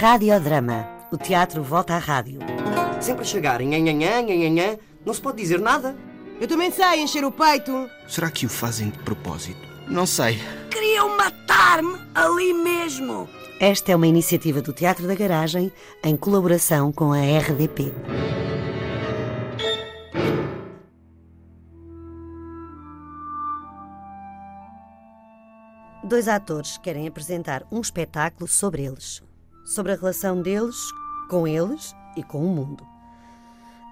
Radiodrama. O teatro volta à rádio. Sempre a chegar em nhanhanhã, nhanhanhã, não se pode dizer nada. Eu também sei encher o peito. Será que o fazem de propósito? Não sei. Queriam matar-me ali mesmo. Esta é uma iniciativa do Teatro da Garagem em colaboração com a RDP. Dois atores querem apresentar um espetáculo sobre eles, sobre a relação deles com eles e com o mundo.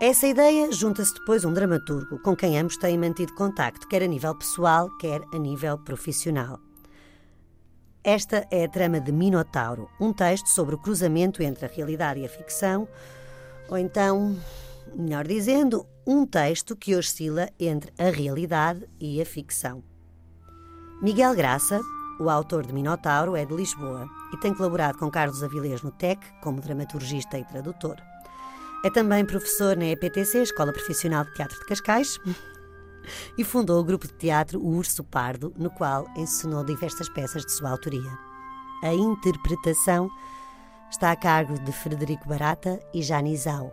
A essa ideia junta-se depois um dramaturgo com quem ambos têm mantido contacto, quer a nível pessoal, quer a nível profissional. Esta é a trama de Minotauro, um texto sobre o cruzamento entre a realidade e a ficção, ou então, melhor dizendo, um texto que oscila entre a realidade e a ficção. Miguel Graça, o autor de Minotauro, é de Lisboa e tem colaborado com Carlos Avilés no TEC como dramaturgista e tradutor. É também professor na EPTC, Escola Profissional de Teatro de Cascais, e fundou o grupo de teatro O Urso Pardo, no qual ensinou diversas peças de sua autoria. A interpretação está a cargo de Frederico Barata e Janizau.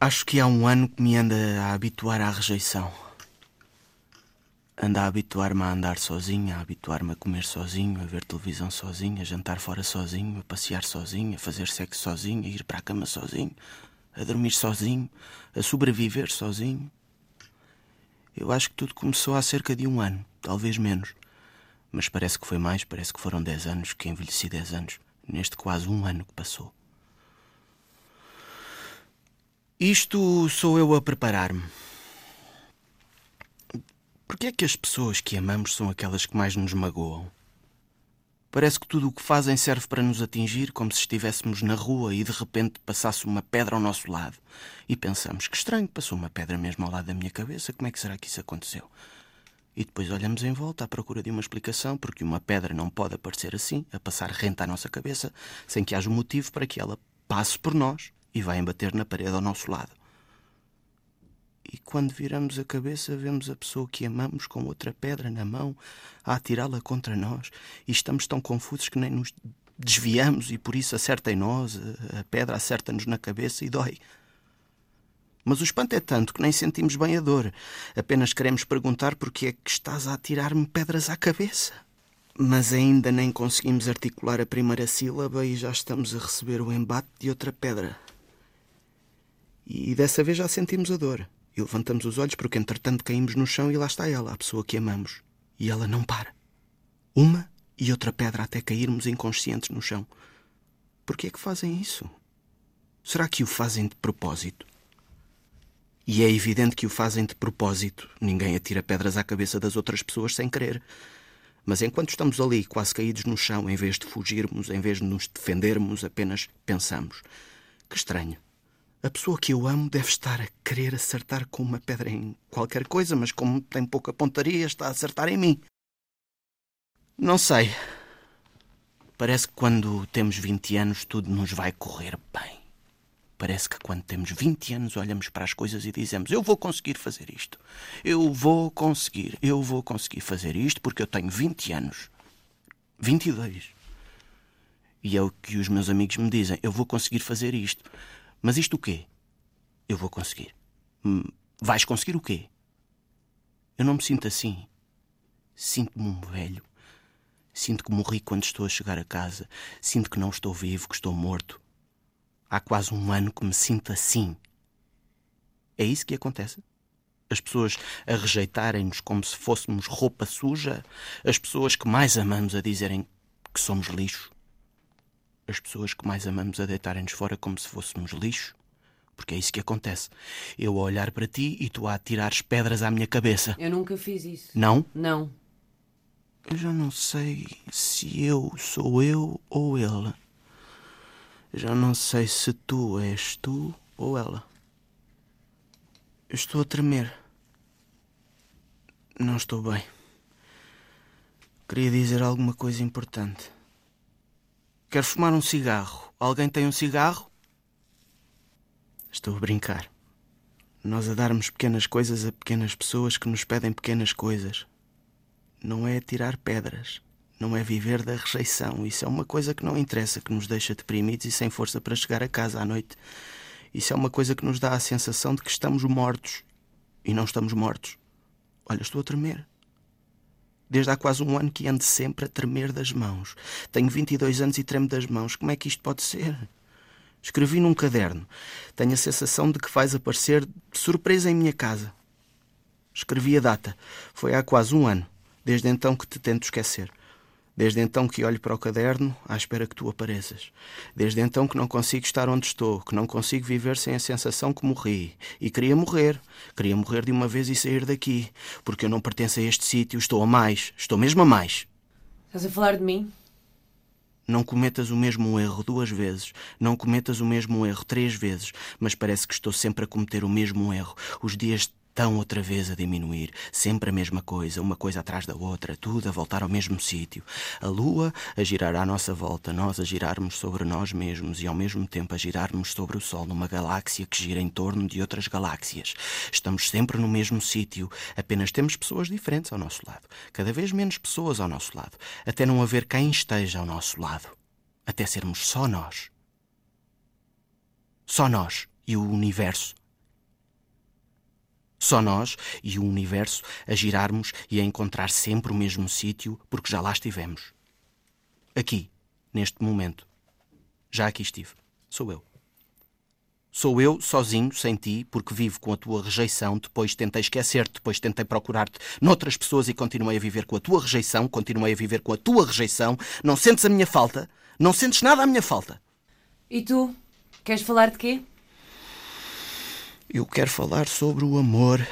Acho que há um ano que me anda a habituar à rejeição. Anda a habituar-me a andar sozinho, a habituar-me a comer sozinho, a ver televisão sozinho, a jantar fora sozinho, a passear sozinho, a fazer sexo sozinho, a ir para a cama sozinho, a dormir sozinho, a sobreviver sozinho. Eu acho que tudo começou há cerca de um ano, talvez menos. Mas parece que foi mais, parece que foram dez anos que envelheci dez anos, neste quase um ano que passou. Isto sou eu a preparar-me. Porquê é que as pessoas que amamos são aquelas que mais nos magoam? Parece que tudo o que fazem serve para nos atingir, como se estivéssemos na rua e de repente passasse uma pedra ao nosso lado. E pensamos, que estranho, passou uma pedra mesmo ao lado da minha cabeça, como é que será que isso aconteceu? E depois olhamos em volta à procura de uma explicação, porque uma pedra não pode aparecer assim, a passar rente à nossa cabeça, sem que haja motivo para que ela passe por nós e vá embater na parede ao nosso lado. E quando viramos a cabeça, vemos a pessoa que amamos com outra pedra na mão a atirá-la contra nós e estamos tão confusos que nem nos desviamos e por isso acerta em nós, a pedra acerta-nos na cabeça e dói. Mas o espanto é tanto que nem sentimos bem a dor. Apenas queremos perguntar porque é que estás a atirar-me pedras à cabeça. Mas ainda nem conseguimos articular a primeira sílaba e já estamos a receber o embate de outra pedra. E dessa vez já sentimos a dor. E levantamos os olhos porque, entretanto, caímos no chão e lá está ela, a pessoa que amamos. E ela não para. Uma e outra pedra até cairmos inconscientes no chão. Por que é que fazem isso? Será que o fazem de propósito? E é evidente que o fazem de propósito. Ninguém atira pedras à cabeça das outras pessoas sem querer. Mas enquanto estamos ali, quase caídos no chão, em vez de fugirmos, em vez de nos defendermos, apenas pensamos: que estranho. A pessoa que eu amo deve estar a querer acertar com uma pedra em qualquer coisa, mas como tem pouca pontaria, está a acertar em mim. Não sei. Parece que quando temos 20 anos tudo nos vai correr bem. Parece que quando temos 20 anos olhamos para as coisas e dizemos: Eu vou conseguir fazer isto. Eu vou conseguir. Eu vou conseguir fazer isto porque eu tenho 20 anos. 22. E é o que os meus amigos me dizem: Eu vou conseguir fazer isto. Mas isto o quê? Eu vou conseguir. Hum, vais conseguir o quê? Eu não me sinto assim. Sinto-me um velho. Sinto que morri quando estou a chegar a casa. Sinto que não estou vivo, que estou morto. Há quase um ano que me sinto assim. É isso que acontece? As pessoas a rejeitarem-nos como se fôssemos roupa suja? As pessoas que mais amamos a dizerem que somos lixo? As pessoas que mais amamos a deitarem-nos fora como se fôssemos lixo? Porque é isso que acontece. Eu a olhar para ti e tu a atirares pedras à minha cabeça. Eu nunca fiz isso. Não? Não. Eu já não sei se eu sou eu ou ele. Já não sei se tu és tu ou ela. Eu estou a tremer. Não estou bem. Queria dizer alguma coisa importante. Quero fumar um cigarro. Alguém tem um cigarro? Estou a brincar. Nós a darmos pequenas coisas a pequenas pessoas que nos pedem pequenas coisas. Não é tirar pedras. não é viver da rejeição. Isso é uma coisa que não interessa, que nos deixa deprimidos e sem força para chegar a casa à noite. Isso é uma coisa que nos dá a sensação de que estamos mortos e não estamos mortos. Olha, estou a tremer. Desde há quase um ano que ando sempre a tremer das mãos. Tenho 22 anos e tremo das mãos. Como é que isto pode ser? Escrevi num caderno. Tenho a sensação de que vais aparecer de surpresa em minha casa. Escrevi a data. Foi há quase um ano, desde então que te tento esquecer. Desde então que olho para o caderno à espera que tu apareças. Desde então que não consigo estar onde estou, que não consigo viver sem a sensação que morri. E queria morrer. Queria morrer de uma vez e sair daqui. Porque eu não pertenço a este sítio, estou a mais. Estou mesmo a mais. Estás a falar de mim? Não cometas o mesmo erro duas vezes, não cometas o mesmo erro três vezes, mas parece que estou sempre a cometer o mesmo erro. Os dias estão outra vez a diminuir, sempre a mesma coisa, uma coisa atrás da outra, tudo a voltar ao mesmo sítio. A lua a girar à nossa volta, nós a girarmos sobre nós mesmos e ao mesmo tempo a girarmos sobre o Sol numa galáxia que gira em torno de outras galáxias. Estamos sempre no mesmo sítio, apenas temos pessoas diferentes ao nosso lado, cada vez menos pessoas ao nosso lado, até não haver quem esteja ao nosso lado, até sermos só nós. Só nós e o universo só nós e o universo a girarmos e a encontrar sempre o mesmo sítio porque já lá estivemos. Aqui, neste momento. Já aqui estive. Sou eu. Sou eu, sozinho, sem ti, porque vivo com a tua rejeição. Depois tentei esquecer-te, depois tentei procurar-te noutras pessoas e continuei a viver com a tua rejeição. Continuei a viver com a tua rejeição. Não sentes a minha falta? Não sentes nada a minha falta? E tu? Queres falar de quê? Eu quero falar sobre o amor.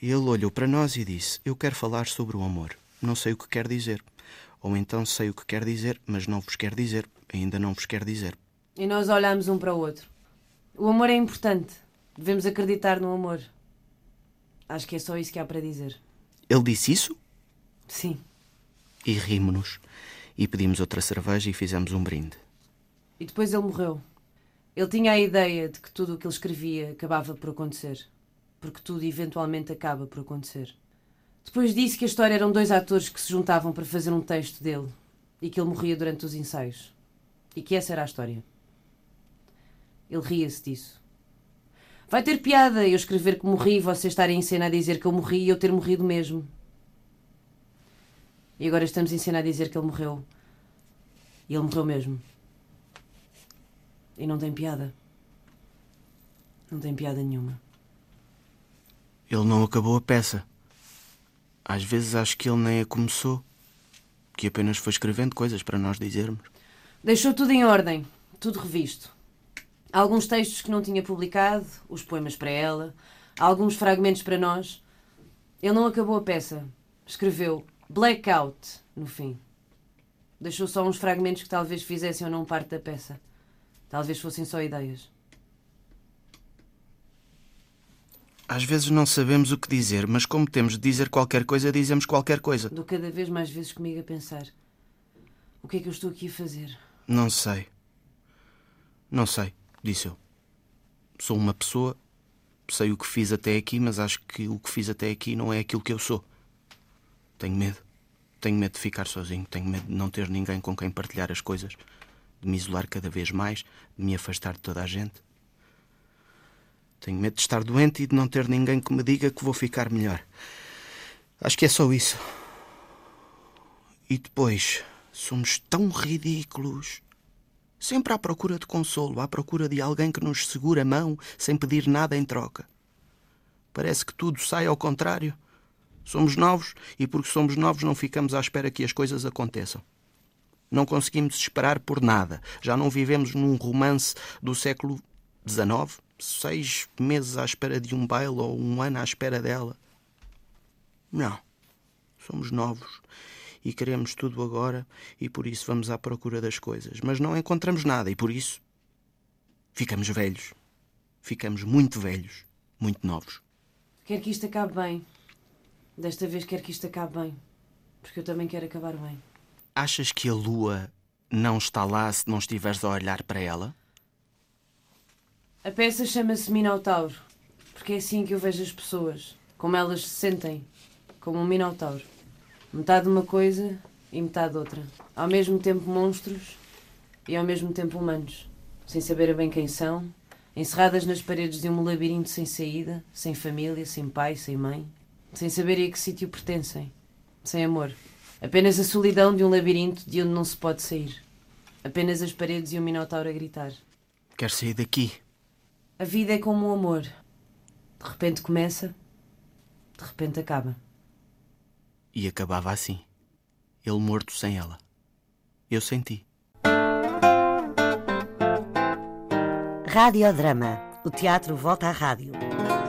Ele olhou para nós e disse: Eu quero falar sobre o amor. Não sei o que quer dizer. Ou então sei o que quer dizer, mas não vos quer dizer. Ainda não vos quer dizer. E nós olhamos um para o outro. O amor é importante. Devemos acreditar no amor. Acho que é só isso que há para dizer. Ele disse isso? Sim. E rimos-nos. E pedimos outra cerveja e fizemos um brinde. E depois ele morreu. Ele tinha a ideia de que tudo o que ele escrevia acabava por acontecer. Porque tudo eventualmente acaba por acontecer. Depois disse que a história eram dois atores que se juntavam para fazer um texto dele e que ele morria durante os ensaios. E que essa era a história. Ele ria-se disso. Vai ter piada eu escrever que morri e você estar em cena a dizer que eu morri e eu ter morrido mesmo. E agora estamos em cena a dizer que ele morreu. E ele morreu mesmo. E não tem piada. Não tem piada nenhuma. Ele não acabou a peça. Às vezes acho que ele nem a começou. Que apenas foi escrevendo coisas para nós dizermos. Deixou tudo em ordem, tudo revisto. Alguns textos que não tinha publicado, os poemas para ela, alguns fragmentos para nós. Ele não acabou a peça. Escreveu Blackout no fim. Deixou só uns fragmentos que talvez fizessem ou não parte da peça. Talvez fossem só ideias. Às vezes não sabemos o que dizer, mas como temos de dizer qualquer coisa, dizemos qualquer coisa. Dou cada vez mais vezes comigo a pensar: o que é que eu estou aqui a fazer? Não sei. Não sei, disse eu. Sou uma pessoa, sei o que fiz até aqui, mas acho que o que fiz até aqui não é aquilo que eu sou. Tenho medo. Tenho medo de ficar sozinho, tenho medo de não ter ninguém com quem partilhar as coisas de me isolar cada vez mais, de me afastar de toda a gente. Tenho medo de estar doente e de não ter ninguém que me diga que vou ficar melhor. Acho que é só isso. E depois, somos tão ridículos. Sempre à procura de consolo, à procura de alguém que nos segure a mão sem pedir nada em troca. Parece que tudo sai ao contrário. Somos novos e, porque somos novos, não ficamos à espera que as coisas aconteçam. Não conseguimos esperar por nada. Já não vivemos num romance do século XIX, seis meses à espera de um baile ou um ano à espera dela. Não. Somos novos e queremos tudo agora e por isso vamos à procura das coisas. Mas não encontramos nada e por isso ficamos velhos. Ficamos muito velhos, muito novos. Quero que isto acabe bem. Desta vez quero que isto acabe bem. Porque eu também quero acabar bem. Achas que a lua não está lá se não estiveres a olhar para ela? A peça chama-se Minotauro, porque é assim que eu vejo as pessoas, como elas se sentem, como um Minotauro. Metade uma coisa e metade outra. Ao mesmo tempo monstros e ao mesmo tempo humanos, sem saber bem quem são, encerradas nas paredes de um labirinto sem saída, sem família, sem pai, sem mãe, sem saber a que sítio pertencem, sem amor. Apenas a solidão de um labirinto de onde não se pode sair. Apenas as paredes e o minotauro a gritar. Quero sair daqui. A vida é como o amor. De repente começa, de repente acaba. E acabava assim. Ele morto sem ela. Eu senti. Radiodrama. O teatro volta à rádio.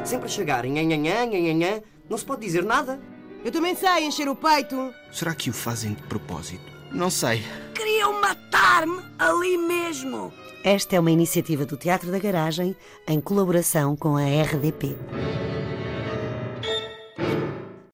Sempre a chegar, nhanhanhã, nhanhanhã, não se pode dizer nada. Eu também sei encher o peito. Será que o fazem de propósito? Não sei. Queriam matar-me ali mesmo. Esta é uma iniciativa do Teatro da Garagem em colaboração com a RDP.